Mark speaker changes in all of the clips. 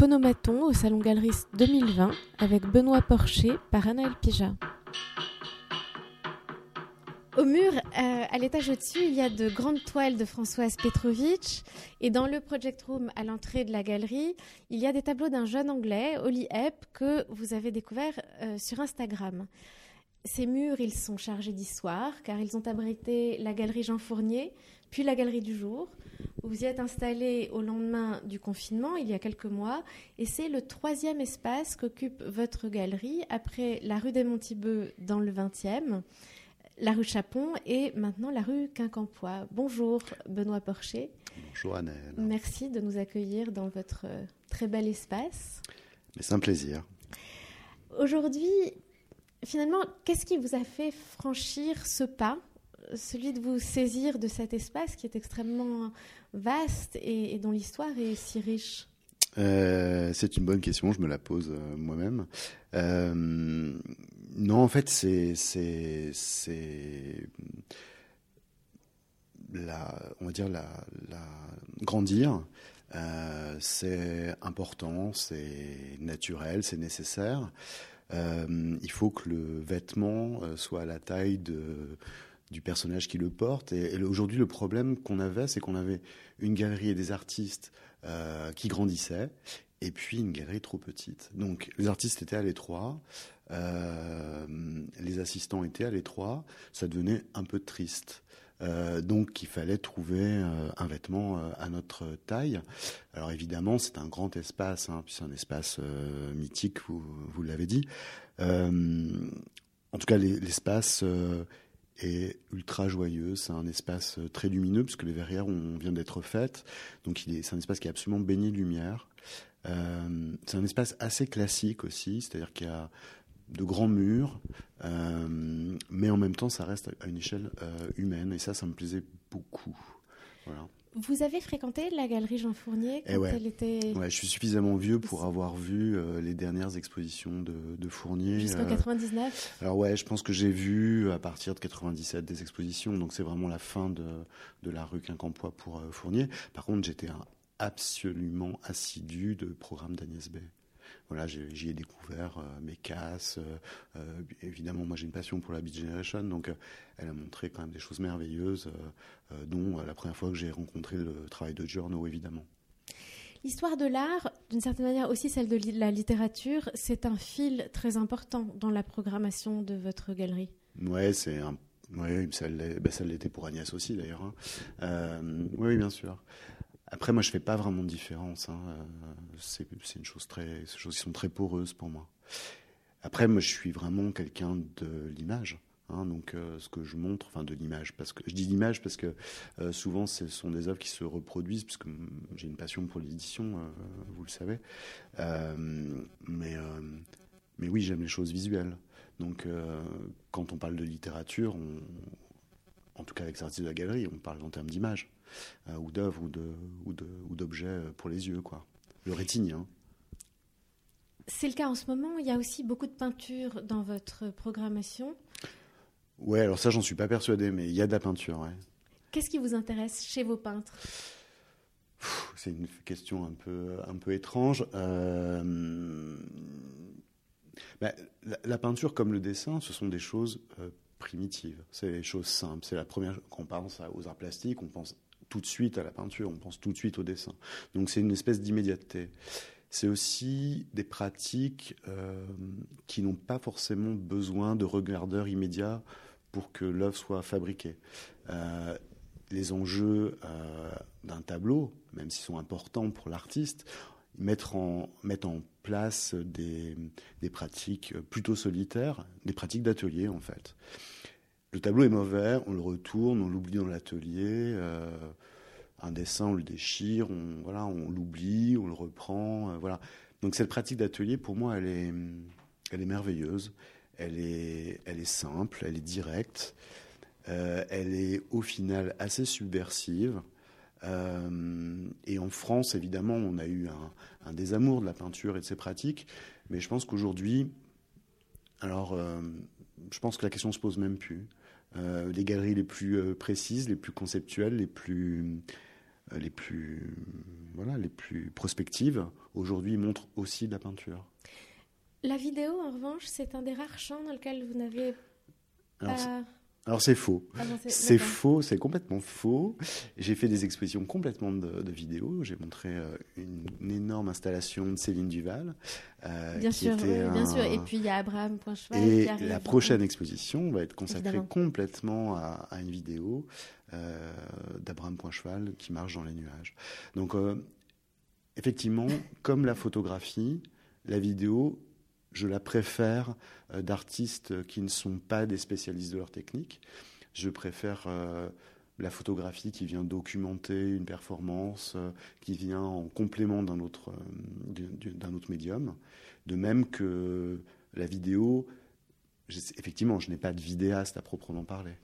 Speaker 1: Phonomaton au Salon Galeriste 2020 avec Benoît Porcher par Anaël Pija. Au mur, euh, à l'étage au-dessus, il y a de grandes toiles de Françoise Petrovitch. Et dans le Project Room, à l'entrée de la galerie, il y a des tableaux d'un jeune anglais, Oli Epp, que vous avez découvert euh, sur Instagram. Ces murs, ils sont chargés d'histoire, car ils ont abrité la galerie Jean Fournier, puis la galerie du jour. Vous y êtes installé au lendemain du confinement, il y a quelques mois, et c'est le troisième espace qu'occupe votre galerie, après la rue des Montibeux dans le 20e la rue Chapon et maintenant la rue Quincampoix. Bonjour Benoît Porcher.
Speaker 2: Bonjour Annelle.
Speaker 1: Merci de nous accueillir dans votre très bel espace.
Speaker 2: C'est un plaisir.
Speaker 1: Aujourd'hui, finalement, qu'est-ce qui vous a fait franchir ce pas, celui de vous saisir de cet espace qui est extrêmement vaste et, dont l'histoire est si riche
Speaker 2: euh, c'est une bonne question, je me la pose euh, moi-même. Non, en fait, c'est la on va dire la, la grandir. Euh, c'est important, c'est naturel, c'est nécessaire. Euh, il faut que le vêtement euh, soit à la taille de du personnage qui le porte. Et, aujourd'hui, le problème qu'on avait, c'est qu'on avait une galerie et des artistes euh, qui grandissaient, et puis une galerie trop petite. Donc les artistes étaient à l'étroit, euh, les assistants étaient à l'étroit, ça devenait un peu triste. Euh, donc il fallait trouver un vêtement à notre taille. Alors évidemment, c'est un grand espace, hein, puis c'est un espace mythique, vous, vous l'avez dit. en tout cas, l'espace est ultra joyeux. C'est un espace très lumineux puisque les verrières ont, vient d'être faites. Donc c'est un espace qui est absolument baigné de lumière. Euh, c'est un espace assez classique aussi, c'est-à-dire qu'il y a de grands murs, euh, mais en même temps, ça reste à une échelle euh, humaine, et ça, ça me plaisait beaucoup. Voilà.
Speaker 1: Vous avez fréquenté la galerie Jean Fournier
Speaker 2: quand ouais. elle était... Ouais, je suis suffisamment vieux pour avoir vu euh, les dernières expositions de, de Fournier.
Speaker 1: Jusqu'en 99
Speaker 2: Alors ouais, je pense que j'ai vu à partir de 97 des expositions, donc c'est vraiment la fin de, de la rue Quincampoix pour Fournier. Par contre, j'étais absolument assidu de programme d'Agnès B voilà, j'y ai, découvert euh, mes casses. Euh, euh, évidemment, moi j'ai une passion pour la Beat Generation, donc elle a montré quand même des choses merveilleuses, dont la première fois que j'ai rencontré le travail de Giorno, évidemment.
Speaker 1: L'histoire de l'art, d'une certaine manière aussi celle de la littérature, c'est un fil très important dans la programmation de votre galerie.
Speaker 2: Ouais, c'est un oui, ça l'était pour Agnès aussi d'ailleurs. Hein. Euh, oui, bien sûr. Après, moi, je fais pas vraiment de différence. Hein. Euh, c'est une chose choses qui sont très poreuses pour moi. Après, moi, je suis vraiment quelqu'un de l'image. Hein, donc, euh, ce que je montre, enfin, de l'image, parce que je dis l'image parce que euh, souvent, ce sont des œuvres qui se reproduisent, puisque j'ai une passion pour l'édition, vous le savez. mais, mais oui, j'aime les choses visuelles. Donc, quand on parle de littérature, en tout cas avec les artistes de la galerie, on parle en termes d'image. Euh, ou d'œuvres ou d'objets ou euh, pour les yeux, quoi. Le rétinien.
Speaker 1: C'est le cas en ce moment. Il y a aussi beaucoup de peinture dans votre programmation.
Speaker 2: Ouais, alors ça, j'en suis pas persuadé, mais il y a de la peinture, ouais.
Speaker 1: Qu'est-ce qui vous intéresse chez vos peintres?
Speaker 2: C'est une question un peu, un peu étrange. Euh... Ben, la, la, peinture comme le dessin, ce sont des choses euh, primitives. C'est des choses simples. C'est la première. Quand on pense aux arts plastiques, on pense tout de suite à la peinture, on pense tout de suite au dessin. Donc c'est une espèce d'immédiateté. C'est aussi des pratiques euh, qui n'ont pas forcément besoin de regardeurs immédiats pour que l'œuvre soit fabriquée. Euh, les enjeux euh, d'un tableau, même s'ils sont importants pour l'artiste, mettre en, mettre en place des, des pratiques plutôt solitaires, des pratiques d'atelier en fait le tableau est mauvais, on le retourne, on l'oublie dans l'atelier. Euh, un dessin, on le déchire, on voilà, on l'oublie, on le reprend. Euh, voilà. Donc cette pratique d'atelier, pour moi, elle est, elle est merveilleuse. Elle est, elle est simple, elle est directe. Euh, elle est au final assez subversive. Et en France, évidemment, on a eu un, désamour de la peinture et de ses pratiques. Mais je pense qu'aujourd'hui, alors, je pense que la question se pose même plus. Euh, les galeries les plus euh, précises, les plus conceptuelles, les plus les plus, voilà, les plus prospectives, aujourd'hui montrent aussi de la peinture.
Speaker 1: La vidéo, en revanche, c'est un des rares champs dans lequel vous n'avez pas...
Speaker 2: Alors c'est faux. Ah c'est faux, c'est complètement faux. J'ai fait des expositions complètement de, vidéos. J'ai montré euh, une, énorme installation de Céline Duval.
Speaker 1: Euh, bien sûr, bien sûr. Et puis il y a Abraham Poincheval.
Speaker 2: Et la prochaine exposition va être consacrée complètement à, une vidéo euh, d'Abraham Poincheval qui marche dans les nuages. Donc effectivement, comme la photographie, la vidéo je la préfère euh, d'artistes qui ne sont pas des spécialistes de leur technique. Je préfère euh, la photographie qui vient documenter une performance, euh, qui vient en complément d'un autre, d'un autre médium. De même que la vidéo, effectivement, je n'ai pas de vidéaste à proprement parler.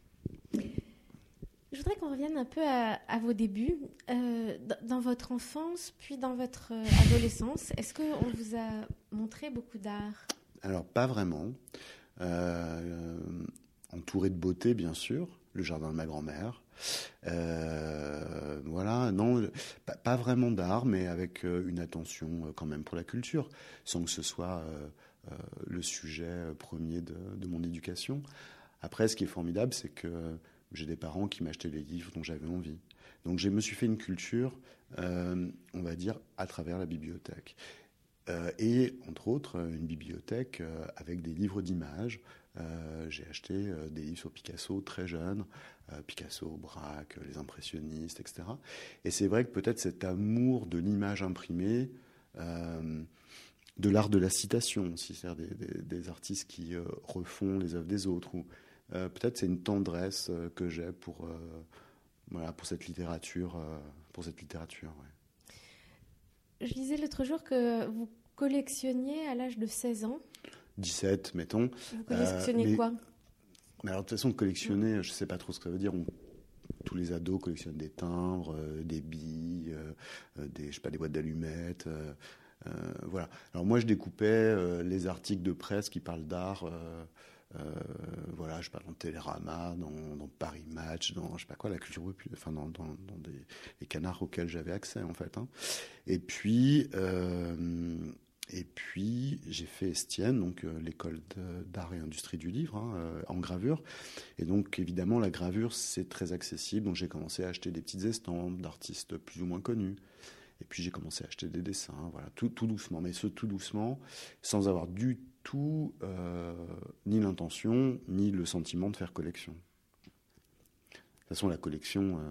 Speaker 1: Je voudrais qu'on revienne un peu à, vos débuts. dans votre enfance, puis dans votre adolescence, est-ce qu'on vous a montré beaucoup d'art?
Speaker 2: Alors, pas vraiment. Euh, entouré de beauté, bien sûr, le jardin de ma grand-mère. Euh, voilà, non, pas, vraiment d'art, mais avec euh, une attention quand même pour la culture, sans que ce soit le sujet premier de, mon éducation. Après, ce qui est formidable, c'est que j'ai des parents qui m'achetaient les livres dont j'avais envie. Donc, je me suis fait une culture, on va dire, à travers la bibliothèque. Euh, et entre autres une bibliothèque euh, avec des livres d'images. Euh, j'ai acheté des livres sur Picasso très jeune, Picasso, Braque, les impressionnistes, etc. Et c'est vrai que peut-être cet amour de l'image imprimée, de l'art de la citation aussi, c'est-à-dire des, artistes qui refont les œuvres des autres, peut-être c'est une tendresse que j'ai pour, voilà, pour cette littérature. pour cette littérature
Speaker 1: je disais l'autre jour que vous collectionniez à l'âge de 16 ans.
Speaker 2: 17, mettons.
Speaker 1: Vous collectionnez euh, quoi?
Speaker 2: Mais alors, de toute façon, collectionner, je ne sais pas trop ce que ça veut dire. tous les ados collectionnent des timbres, euh, des billes, euh, des, je sais pas, des boîtes d'allumettes. voilà. Alors moi, je découpais les articles de presse qui parlent d'art euh, voilà, je parle dans Télérama, dans, Paris Match, dans je sais pas quoi, la culture enfin dans, dans, des les canards auxquels j'avais accès en fait. Hein. Et puis euh, et puis j'ai fait Estienne, donc euh, l'école d'art et industrie du livre hein, en gravure. Et donc évidemment la gravure c'est très accessible, donc j'ai commencé à acheter des petites estampes d'artistes plus ou moins connus. Et puis j'ai commencé à acheter des dessins, voilà, tout, tout doucement, mais ce tout doucement, sans avoir du tout euh, ni l'intention, ni le sentiment de faire collection. De toute façon, la collection, euh,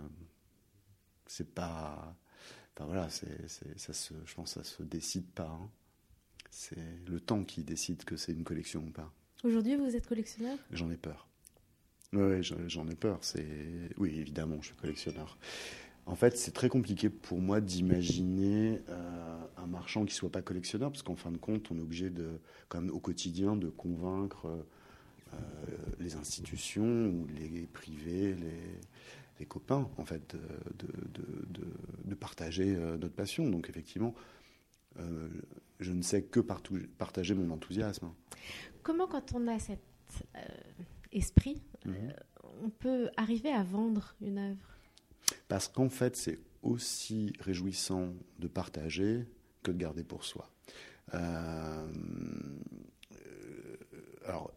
Speaker 2: c'est pas. Enfin voilà, c'est, ça se, je pense que ça se décide pas. Hein. C'est le temps qui décide que c'est une collection ou pas.
Speaker 1: Aujourd'hui, vous êtes collectionneur?
Speaker 2: J'en ai peur. Oui, j'en ai peur. C'est oui, évidemment, je suis collectionneur. En fait, c'est très compliqué pour moi d'imaginer euh, un marchand qui soit pas collectionneur, parce qu'en fin de compte, on est obligé de, comme au quotidien, de convaincre euh, les institutions ou les privés, les, copains, en fait, de, partager euh, notre passion. Donc, effectivement, je ne sais que partager mon enthousiasme.
Speaker 1: Comment, quand on a cet esprit, mhm. on peut arriver à vendre une œuvre?
Speaker 2: Parce qu'en fait, c'est aussi réjouissant de partager que de garder pour soi. Euh, alors,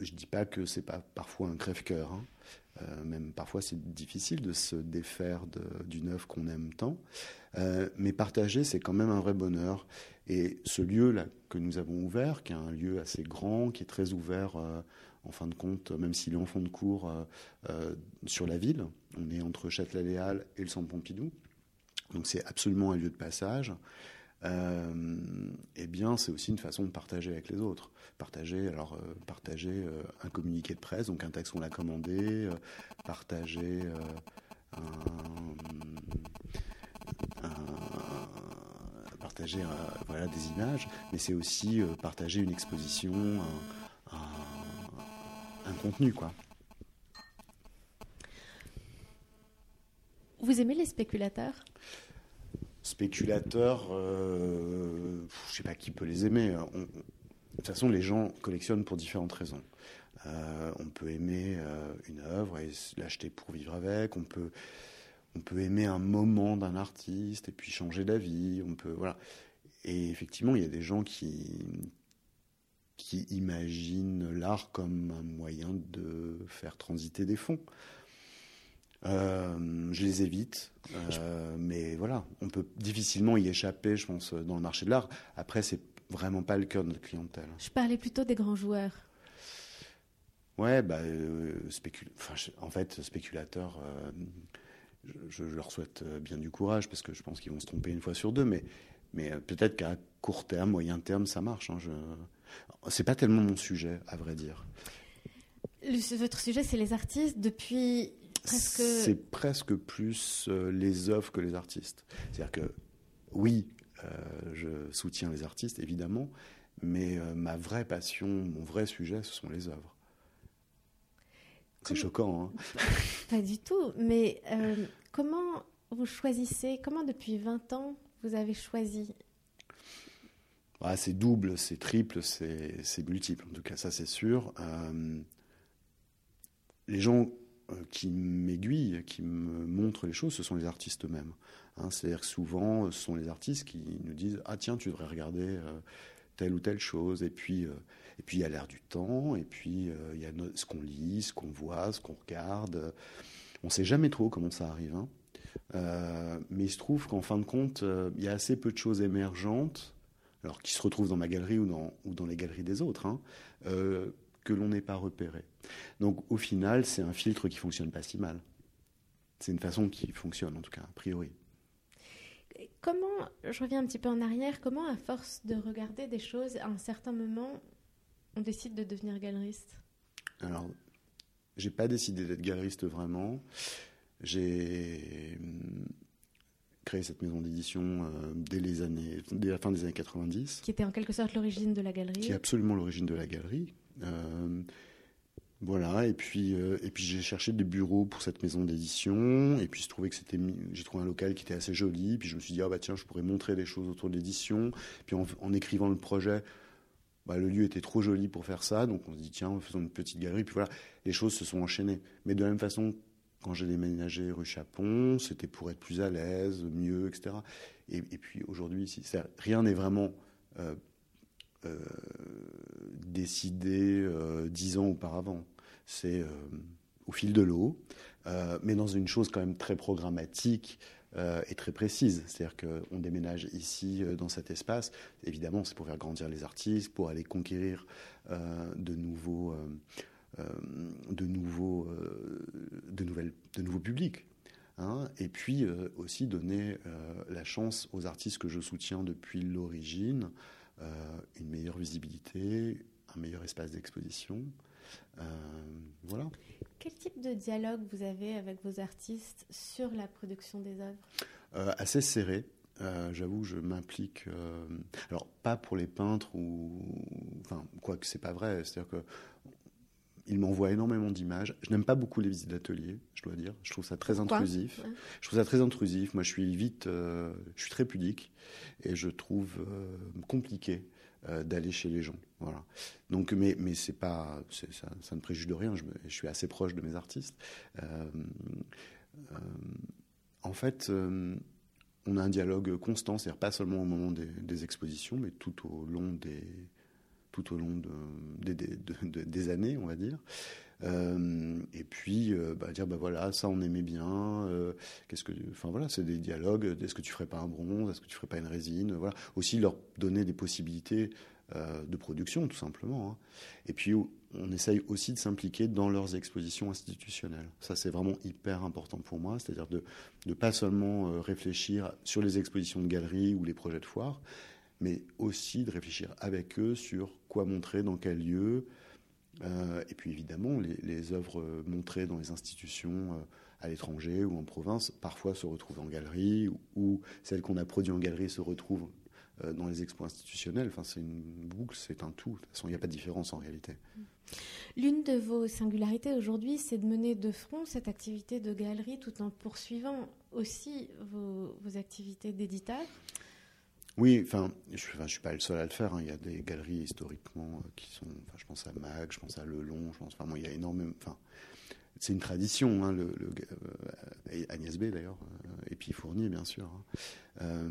Speaker 2: je dis pas que c'est pas parfois un crève-cœur. Hein. Euh, même parfois, c'est difficile de se défaire d'une œuvre qu'on aime tant. Euh, mais partager, c'est quand même un vrai bonheur. Et ce lieu-là que nous avons ouvert, qui est un lieu assez grand, qui est très ouvert en fin de compte, même s'il est en fond de cours euh, euh, sur la ville. On est entre Châtelet-Léal et le Centre Pompidou. Donc c'est absolument un lieu de passage. Euh, eh bien, c'est aussi une façon de partager avec les autres. Partager, alors partager un communiqué de presse, donc un texte qu'on a commandé, partager partager voilà des images, mais c'est aussi partager une exposition, un contenu, quoi.
Speaker 1: Vous aimez les spéculateurs?
Speaker 2: Spéculateurs, euh, je sais pas qui peut les aimer. de toute façon, les gens collectionnent pour différentes raisons. Euh, on peut aimer euh, une œuvre et l'acheter pour vivre avec. On peut, on peut aimer un moment d'un artiste et puis changer d'avis. On peut voilà. Et effectivement, il y a des gens qui qui imaginent l'art comme un moyen de faire transiter des fonds. Euh, je les évite, euh, mais voilà, on peut difficilement y échapper, je pense, dans le marché de l'art. Après, c'est vraiment pas le cœur de notre clientèle.
Speaker 1: Je parlais plutôt des grands joueurs.
Speaker 2: Ouais, bah, euh, enfin, en fait, spéculateurs, je, leur souhaite bien du courage parce que je pense qu'ils vont se tromper une fois sur deux, mais, mais peut-être qu'à court terme, moyen terme, ça marche. Hein, je... C'est pas tellement mon sujet, à vrai dire.
Speaker 1: votre sujet, c'est les artistes. Depuis
Speaker 2: c'est presque plus euh, les œuvres que les artistes. C'est-à-dire que, oui, euh, je soutiens les artistes, évidemment, mais euh, ma vraie passion, mon vrai sujet, ce sont les œuvres. C'est choquant, hein
Speaker 1: Pas du tout, mais comment vous choisissez, comment depuis 20 ans vous avez choisi
Speaker 2: ah, C'est double, c'est triple, c'est multiple, en tout cas, ça c'est sûr. les gens euh, qui m'aiguillent, qui me montrent les choses, ce sont les artistes eux-mêmes. Hein. C'est-à-dire que souvent, ce sont les artistes qui nous disent Ah, tiens, tu devrais regarder euh, telle ou telle chose. Et puis, euh, et puis il y a l'air du temps, et puis il y a ce qu'on lit, ce qu'on voit, ce qu'on regarde. On ne sait jamais trop comment ça arrive. Hein. mais il se trouve qu'en fin de compte, il y a assez peu de choses émergentes, alors qui se retrouvent dans ma galerie ou dans, ou dans les galeries des autres, hein, que l'on n'est pas repéré. Donc au final, c'est un filtre qui fonctionne pas si mal. C'est une façon qui fonctionne en tout cas, a priori.
Speaker 1: Comment, je reviens un petit peu en arrière, comment à force de regarder des choses, à un certain moment, on décide de devenir galeriste?
Speaker 2: Alors, j'ai pas décidé d'être galeriste vraiment. J'ai hum, créé cette maison d'édition euh, dès les années, dès la fin des années 90.
Speaker 1: Qui était en quelque sorte l'origine de la galerie.
Speaker 2: Qui est absolument l'origine de la galerie. Euh, voilà, et puis, euh, et puis j'ai cherché des bureaux pour cette maison d'édition, et puis je trouvais que c'était, j'ai trouvé un local qui était assez joli, puis je me suis dit, ah bah tiens, je pourrais montrer des choses autour de l'édition, puis en, écrivant le projet, bah, le lieu était trop joli pour faire ça, donc on se dit, tiens, faisons une petite galerie, puis voilà, les choses se sont enchaînées. Mais de la même façon, quand j'ai déménagé rue Chapon, c'était pour être plus à l'aise, mieux, etc. Et, puis aujourd'hui, rien n'est vraiment euh, euh, décidé euh, dix ans auparavant. C'est au fil de l'eau, mais dans une chose quand même très programmatique et très précise. C'est-à-dire qu'on déménage ici, dans cet espace. Évidemment, c'est pour faire grandir les artistes, pour aller conquérir de nouveaux, de nouveaux, de nouvelles, de nouveaux publics. Hein. et puis aussi donner la chance aux artistes que je soutiens depuis l'origine euh, une meilleure visibilité, un meilleur espace d'exposition. Euh, voilà.
Speaker 1: Quel type de dialogue vous avez avec vos artistes sur la production des œuvres?
Speaker 2: Euh, Assez serré. J'avoue, je m'implique. alors, pas pour les peintres ou. Enfin, quoique c'est pas vrai. C'est-à-dire que il m'envoie énormément d'images. Je n'aime pas beaucoup les visites d'atelier, je dois dire. Je trouve ça très intrusif. Je trouve ça très intrusif. Moi, je suis vite, euh, je suis très pudique et je trouve euh, compliqué euh, d'aller chez les gens. Voilà. Donc, mais mais c'est pas, ça, ça, ne préjuge de rien. Je, suis assez proche de mes artistes. en fait. on a un dialogue constant, c'est-à-dire pas seulement au moment des expositions, mais tout au long des, tout au long de, des années, on va dire. Euh, et puis euh, bah, dire bah voilà ça on aimait bien euh, qu'est-ce que enfin voilà c'est des dialogues est-ce que tu ferais pas un bronze est-ce que tu ferais pas une résine voilà aussi leur donner des possibilités de production tout simplement hein. et puis on essaye aussi de s'impliquer dans leurs expositions institutionnelles ça c'est vraiment hyper important pour moi c'est-à-dire de ne pas seulement réfléchir sur les expositions de galeries ou les projets de foire mais aussi de réfléchir avec eux sur quoi montrer, dans quel lieu. Euh, et puis évidemment, les, œuvres montrées dans les institutions euh, à l'étranger ou en province, parfois se retrouvent en galerie, ou, celles qu'on a produites en galerie se retrouvent euh, dans les expos institutionnels. Enfin, c'est une boucle, c'est un tout. De toute façon, il n'y a pas de différence en réalité.
Speaker 1: L'une de vos singularités aujourd'hui, c'est de mener de front cette activité de galerie tout en poursuivant aussi vos, vos activités d'éditeur?
Speaker 2: Oui, enfin, je ne suis pas le seul à le faire. Hein. Il y a des galeries historiquement euh, qui sont. Je pense à Mag, je pense à Lelon, je pense. Enfin, il y a énormément. Enfin, c'est une tradition, hein, le, Agnès B d'ailleurs, et puis Fournier bien sûr. Hein.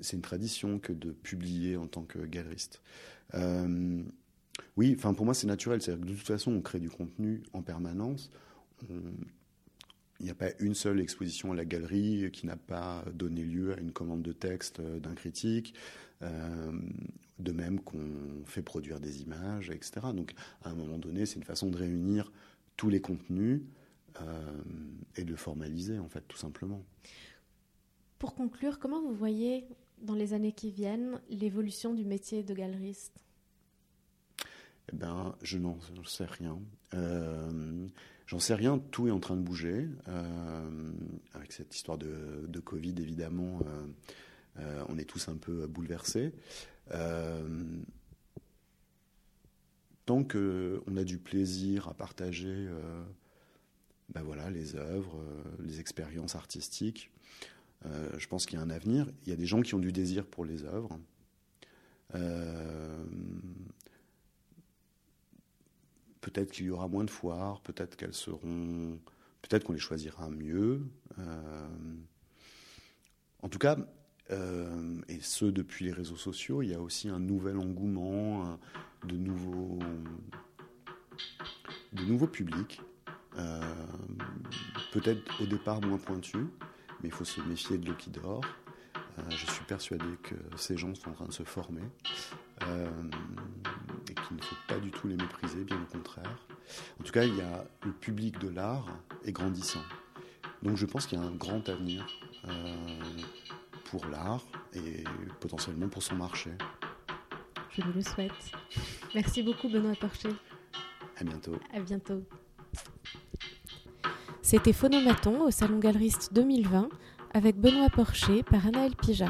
Speaker 2: c'est une tradition que de publier en tant que galeriste. oui, enfin pour moi c'est naturel, c'est de toute façon on crée du contenu en permanence. Il n'y a pas une seule exposition à la galerie qui n'a pas donné lieu à une commande de texte d'un critique. Euh, de même qu'on fait produire des images, etc. Donc, à un moment donné, c'est une façon de réunir tous les contenus euh, et de formaliser, en fait, tout simplement.
Speaker 1: Pour conclure, comment vous voyez dans les années qui viennent l'évolution du métier de galeriste?
Speaker 2: Eh ben, je n'en sais rien. Euh, j'en sais rien, tout est en train de bouger. avec cette histoire de, Covid, évidemment, euh, on est tous un peu bouleversés. Euh, tant qu'on a du plaisir à partager euh, ben voilà, les œuvres, les expériences artistiques, je pense qu'il y a un avenir. Il y a des gens qui ont du désir pour les œuvres. Peut-être qu'il y aura moins de foires, peut-être qu'elles seront, peut-être qu'on les choisira mieux. en tout cas, euh, et ce depuis les réseaux sociaux, il y a aussi un nouvel engouement, de nouveaux, de nouveaux publics, euh, peut-être au départ moins pointus, mais il faut se méfier de l'eau qui dort. Euh, je suis persuadé que ces gens sont en train de se former qu'il ne faut pas du tout les mépriser, bien au contraire. En tout cas, il y a le public de l'art est grandissant. Donc je pense qu'il y a un grand avenir pour l'art et potentiellement pour son marché.
Speaker 1: Je vous le souhaite. Merci beaucoup Benoît Porcher.
Speaker 2: À bientôt.
Speaker 1: À bientôt. C'était Phonomaton au Salon Galeriste 2020 avec Benoît Porcher par Anaël Pija.